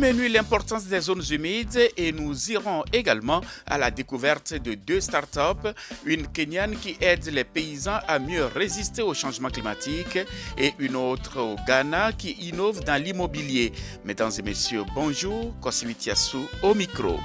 Menu, l'importance des zones humides et nous irons également à la découverte de deux startups, une kenyane qui aide les paysans à mieux résister au changement climatique et une autre au Ghana qui innove dans l'immobilier. Mesdames et messieurs, bonjour, Kosivitiasu au micro.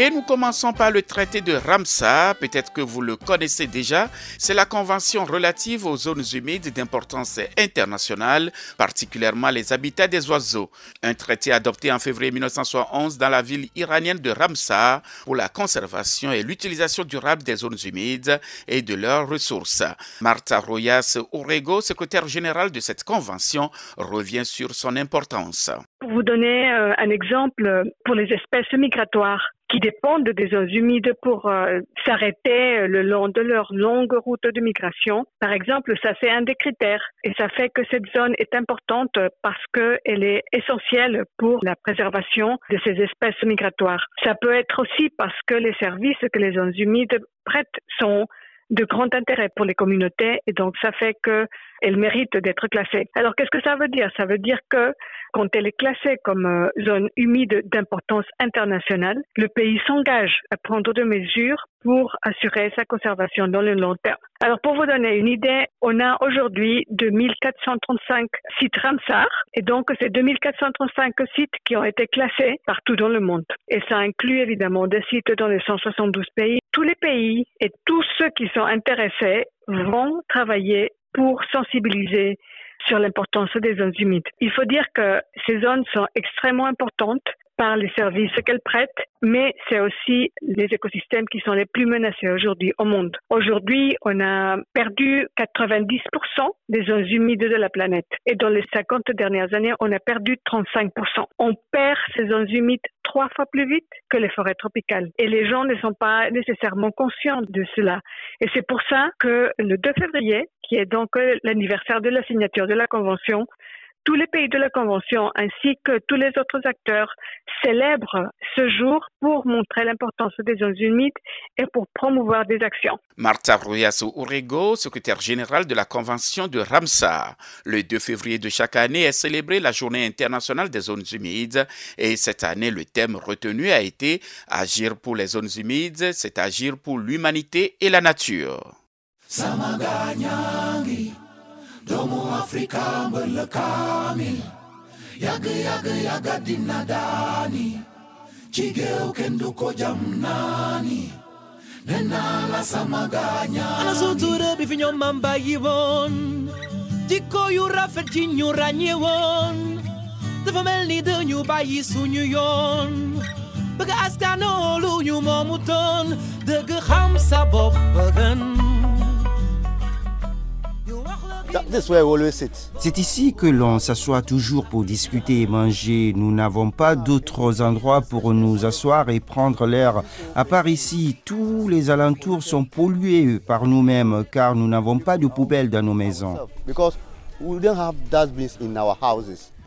Et nous commençons par le traité de Ramsar, peut-être que vous le connaissez déjà. C'est la convention relative aux zones humides d'importance internationale, particulièrement les habitats des oiseaux. Un traité adopté en février 1971 dans la ville iranienne de Ramsar pour la conservation et l'utilisation durable des zones humides et de leurs ressources. Martha Royas Orego, secrétaire générale de cette convention, revient sur son importance. Pour vous donner euh, un exemple, pour les espèces migratoires, qui dépendent des zones humides pour euh, s'arrêter le long de leur longue route de migration. Par exemple, ça c'est un des critères et ça fait que cette zone est importante parce qu'elle est essentielle pour la préservation de ces espèces migratoires. Ça peut être aussi parce que les services que les zones humides prêtent sont de grand intérêt pour les communautés et donc ça fait qu'elle mérite d'être classée. Alors qu'est-ce que ça veut dire? Ça veut dire que quand elle est classée comme euh, zone humide d'importance internationale, le pays s'engage à prendre des mesures pour assurer sa conservation dans le long terme. Alors pour vous donner une idée, on a aujourd'hui 2435 sites Ramsar et donc c'est 2435 sites qui ont été classés partout dans le monde. Et ça inclut évidemment des sites dans les 172 pays. Tous les pays et tous ceux qui sont intéressés vont travailler pour sensibiliser sur l'importance des zones humides. Il faut dire que ces zones sont extrêmement importantes par les services qu'elles prêtent, mais c'est aussi les écosystèmes qui sont les plus menacés aujourd'hui au monde. Aujourd'hui, on a perdu 90% des zones humides de la planète et dans les 50 dernières années, on a perdu 35%. On perd ces zones humides trois fois plus vite que les forêts tropicales. Et les gens ne sont pas nécessairement conscients de cela. Et c'est pour ça que le 2 février, qui est donc l'anniversaire de la signature de la Convention, tous les pays de la Convention ainsi que tous les autres acteurs célèbrent ce jour pour montrer l'importance des zones humides et pour promouvoir des actions. Marta Ruyaso Urego, secrétaire générale de la Convention de Ramsar. Le 2 février de chaque année est célébrée la Journée internationale des zones humides et cette année, le thème retenu a été Agir pour les zones humides, c'est agir pour l'humanité et la nature. ደሞ አፍሪካ መለካሚ ያግ ያግ ያጋዲና ዳኒ ችጌው ከንዱኮ ጃምናኒ Alasoture bifinyo mamba yivon Diko yura fedjin yura nyewon Tefamel ni de bayi sunyu yon. Bega askano lu nyu momuton Dege ham sabob begen C'est ici que l'on s'assoit toujours pour discuter et manger. Nous n'avons pas d'autres endroits pour nous asseoir et prendre l'air. À part ici, tous les alentours sont pollués par nous-mêmes car nous n'avons pas de poubelles dans nos maisons.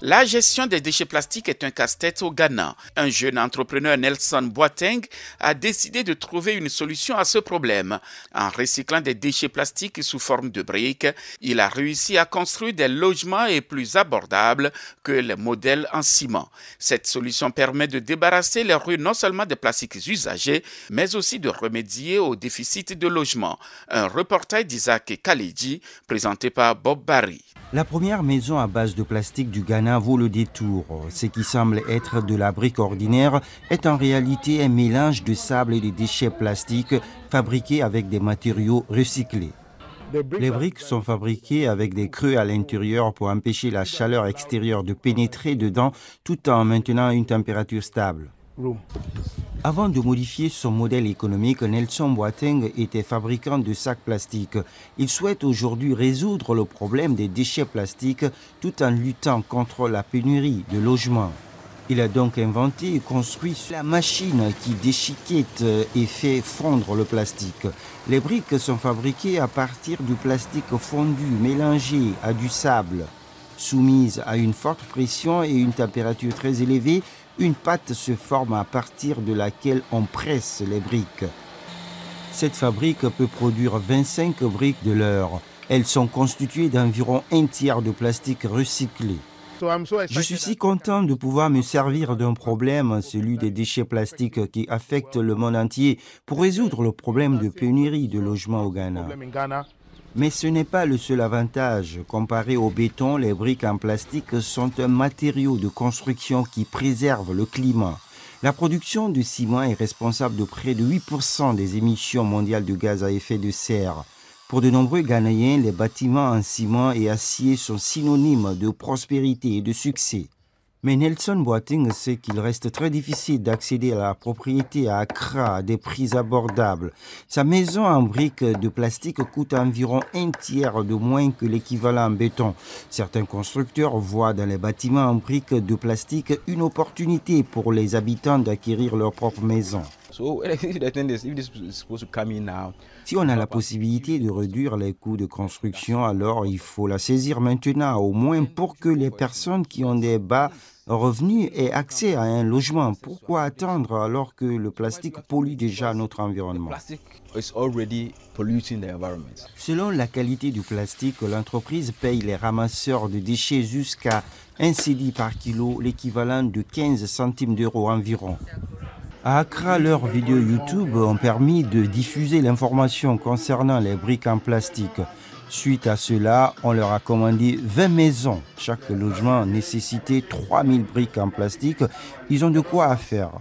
La gestion des déchets plastiques est un casse-tête au Ghana. Un jeune entrepreneur, Nelson Boateng, a décidé de trouver une solution à ce problème. En recyclant des déchets plastiques sous forme de briques, il a réussi à construire des logements plus abordables que les modèles en ciment. Cette solution permet de débarrasser les rues non seulement des plastiques usagés, mais aussi de remédier au déficit de logement. Un reportage d'Isaac Khalidji, présenté par Bob Barry. La première maison à base de plastique du Ghana vaut le détour. Ce qui semble être de la brique ordinaire est en réalité un mélange de sable et de déchets plastiques fabriqués avec des matériaux recyclés. Les briques sont fabriquées avec des creux à l'intérieur pour empêcher la chaleur extérieure de pénétrer dedans tout en maintenant une température stable. Avant de modifier son modèle économique, Nelson Boateng était fabricant de sacs plastiques. Il souhaite aujourd'hui résoudre le problème des déchets plastiques tout en luttant contre la pénurie de logements. Il a donc inventé et construit la machine qui déchiquette et fait fondre le plastique. Les briques sont fabriquées à partir du plastique fondu mélangé à du sable. Soumise à une forte pression et une température très élevée, une pâte se forme à partir de laquelle on presse les briques. Cette fabrique peut produire 25 briques de l'heure. Elles sont constituées d'environ un tiers de plastique recyclé. Je suis si content de pouvoir me servir d'un problème, celui des déchets plastiques qui affectent le monde entier, pour résoudre le problème de pénurie de logements au Ghana. Mais ce n'est pas le seul avantage. Comparé au béton, les briques en plastique sont un matériau de construction qui préserve le climat. La production de ciment est responsable de près de 8% des émissions mondiales de gaz à effet de serre. Pour de nombreux Ghanéens, les bâtiments en ciment et acier sont synonymes de prospérité et de succès. Mais Nelson Boating sait qu'il reste très difficile d'accéder à la propriété à Accra à des prix abordables. Sa maison en briques de plastique coûte environ un tiers de moins que l'équivalent en béton. Certains constructeurs voient dans les bâtiments en briques de plastique une opportunité pour les habitants d'acquérir leur propre maison. Si on a la possibilité de réduire les coûts de construction, alors il faut la saisir maintenant, au moins pour que les personnes qui ont des bas revenus aient accès à un logement. Pourquoi attendre alors que le plastique pollue déjà notre environnement? Selon la qualité du plastique, l'entreprise paye les ramasseurs de déchets jusqu'à un CD par kilo, l'équivalent de 15 centimes d'euros environ. À Accra, leurs vidéos YouTube ont permis de diffuser l'information concernant les briques en plastique. Suite à cela, on leur a commandé 20 maisons. Chaque logement nécessitait 3000 briques en plastique. Ils ont de quoi faire.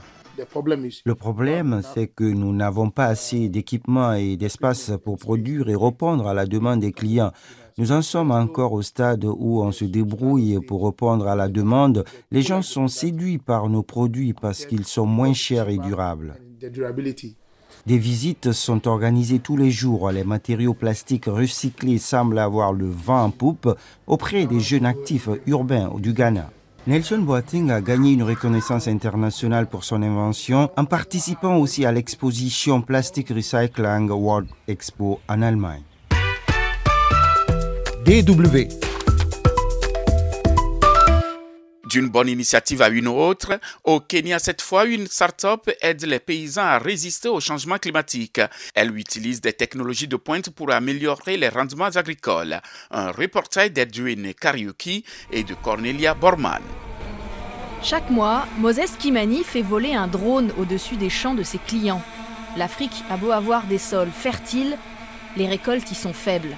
Le problème, c'est que nous n'avons pas assez d'équipements et d'espace pour produire et répondre à la demande des clients. Nous en sommes encore au stade où on se débrouille pour répondre à la demande. Les gens sont séduits par nos produits parce qu'ils sont moins chers et durables. Des visites sont organisées tous les jours. Les matériaux plastiques recyclés semblent avoir le vent en poupe auprès des jeunes actifs urbains du Ghana. Nelson Boating a gagné une reconnaissance internationale pour son invention en participant aussi à l'exposition Plastic Recycling World Expo en Allemagne. DW. D'une bonne initiative à une autre, au Kenya cette fois, une start-up aide les paysans à résister au changement climatique. Elle utilise des technologies de pointe pour améliorer les rendements agricoles. Un reportage d'Edwin Kariuki et de Cornelia Borman. Chaque mois, Moses Kimani fait voler un drone au-dessus des champs de ses clients. L'Afrique a beau avoir des sols fertiles, les récoltes y sont faibles.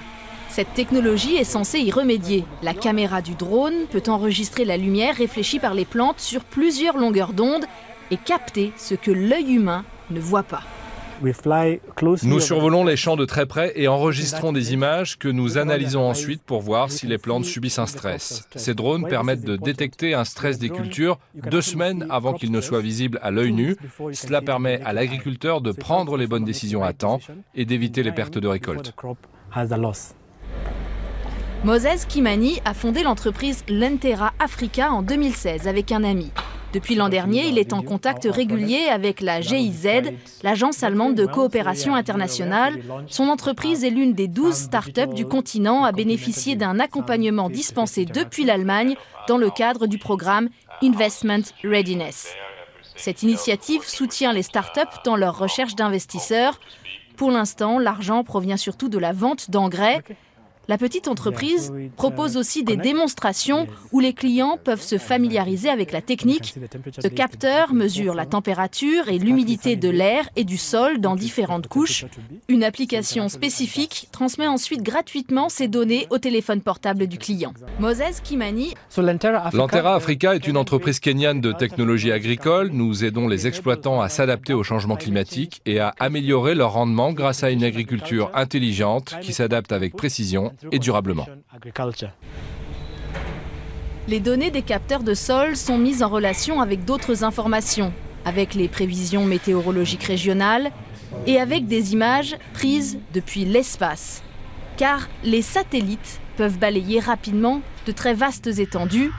Cette technologie est censée y remédier. La caméra du drone peut enregistrer la lumière réfléchie par les plantes sur plusieurs longueurs d'onde et capter ce que l'œil humain ne voit pas. Nous survolons les champs de très près et enregistrons des images que nous analysons ensuite pour voir si les plantes subissent un stress. Ces drones permettent de détecter un stress des cultures deux semaines avant qu'il ne soit visible à l'œil nu. Cela permet à l'agriculteur de prendre les bonnes décisions à temps et d'éviter les pertes de récolte. Moses Kimani a fondé l'entreprise Lentera Africa en 2016 avec un ami. Depuis l'an dernier, il est en contact régulier avec la GIZ, l'agence allemande de coopération internationale. Son entreprise est l'une des 12 start-up du continent à bénéficier d'un accompagnement dispensé depuis l'Allemagne dans le cadre du programme Investment Readiness. Cette initiative soutient les start-up dans leur recherche d'investisseurs. Pour l'instant, l'argent provient surtout de la vente d'engrais. La petite entreprise propose aussi des démonstrations où les clients peuvent se familiariser avec la technique. Ce capteur mesure la température et l'humidité de l'air et du sol dans différentes couches. Une application spécifique transmet ensuite gratuitement ces données au téléphone portable du client. Moses Kimani. Lantera Africa est une entreprise kenyane de technologie agricole. Nous aidons les exploitants à s'adapter au changement climatique et à améliorer leur rendement grâce à une agriculture intelligente qui s'adapte avec précision et durablement. Les données des capteurs de sol sont mises en relation avec d'autres informations, avec les prévisions météorologiques régionales et avec des images prises depuis l'espace. Car les satellites peuvent balayer rapidement de très vastes étendues.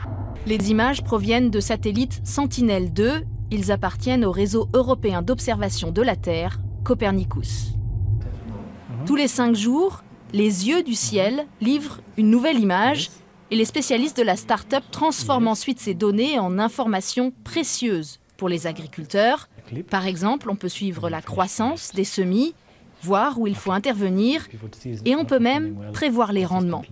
Les images proviennent de satellites Sentinel-2. Ils appartiennent au réseau européen d'observation de la Terre, Copernicus. Tous les cinq jours, les yeux du ciel livrent une nouvelle image et les spécialistes de la start-up transforment ensuite ces données en informations précieuses. Pour les agriculteurs. Par exemple, on peut suivre la croissance des semis, voir où il faut intervenir et on peut même prévoir les rendements.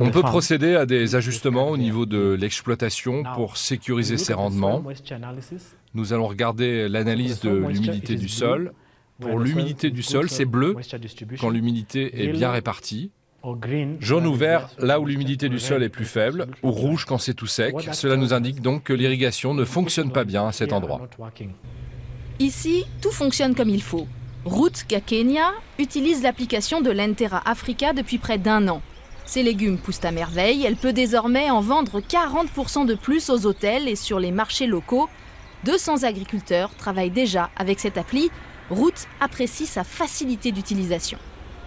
On peut procéder à des ajustements au niveau de l'exploitation pour sécuriser ces rendements. Nous allons regarder l'analyse de l'humidité du sol. Pour l'humidité du sol, c'est bleu quand l'humidité est bien répartie. Jaune ou vert là où l'humidité du sol est plus faible, ou rouge quand c'est tout sec. Cela nous indique donc que l'irrigation ne fonctionne pas bien à cet endroit. Ici, tout fonctionne comme il faut. Ruth Gakenia utilise l'application de l'Entera Africa depuis près d'un an. Ses légumes poussent à merveille, elle peut désormais en vendre 40% de plus aux hôtels et sur les marchés locaux. 200 agriculteurs travaillent déjà avec cette appli. Ruth apprécie sa facilité d'utilisation.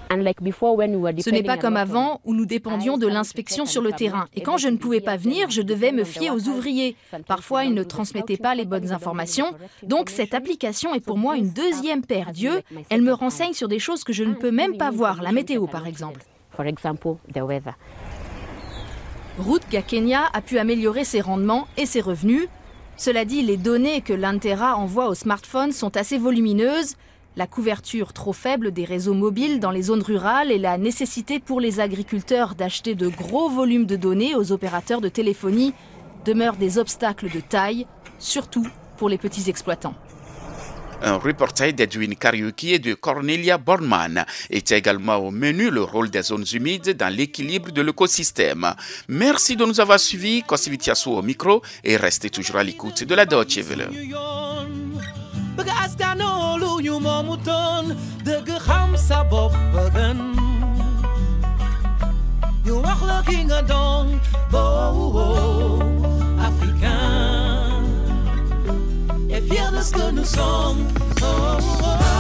Ce n'est pas comme avant où nous dépendions de l'inspection sur le terrain. Et quand je ne pouvais pas venir, je devais me fier aux ouvriers. Parfois, ils ne transmettaient pas les bonnes informations. Donc cette application est pour moi une deuxième paire d'yeux. Elle me renseigne sur des choses que je ne peux même pas voir, la météo par exemple. Ruth Gakenya a pu améliorer ses rendements et ses revenus. Cela dit, les données que l'Antera envoie aux smartphones sont assez volumineuses la couverture trop faible des réseaux mobiles dans les zones rurales et la nécessité pour les agriculteurs d'acheter de gros volumes de données aux opérateurs de téléphonie demeurent des obstacles de taille, surtout pour les petits exploitants. Un reportage d'Edwin Kariuki et de Cornelia Bormann est également au menu le rôle des zones humides dans l'équilibre de l'écosystème. Merci de nous avoir suivis. Kosivitiasu au micro et restez toujours à l'écoute de la Deutsche Welle. Que nous sommes oh, oh, oh.